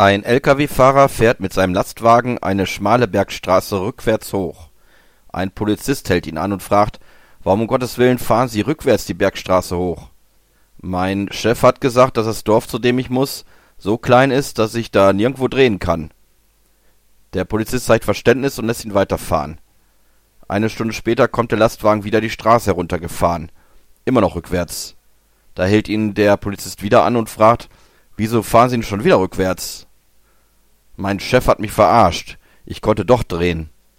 Ein Lkw-Fahrer fährt mit seinem Lastwagen eine schmale Bergstraße rückwärts hoch. Ein Polizist hält ihn an und fragt, warum um Gottes Willen fahren Sie rückwärts die Bergstraße hoch? Mein Chef hat gesagt, dass das Dorf, zu dem ich muss, so klein ist, dass ich da nirgendwo drehen kann. Der Polizist zeigt Verständnis und lässt ihn weiterfahren. Eine Stunde später kommt der Lastwagen wieder die Straße heruntergefahren. Immer noch rückwärts. Da hält ihn der Polizist wieder an und fragt, wieso fahren Sie denn schon wieder rückwärts? Mein Chef hat mich verarscht. Ich konnte doch drehen.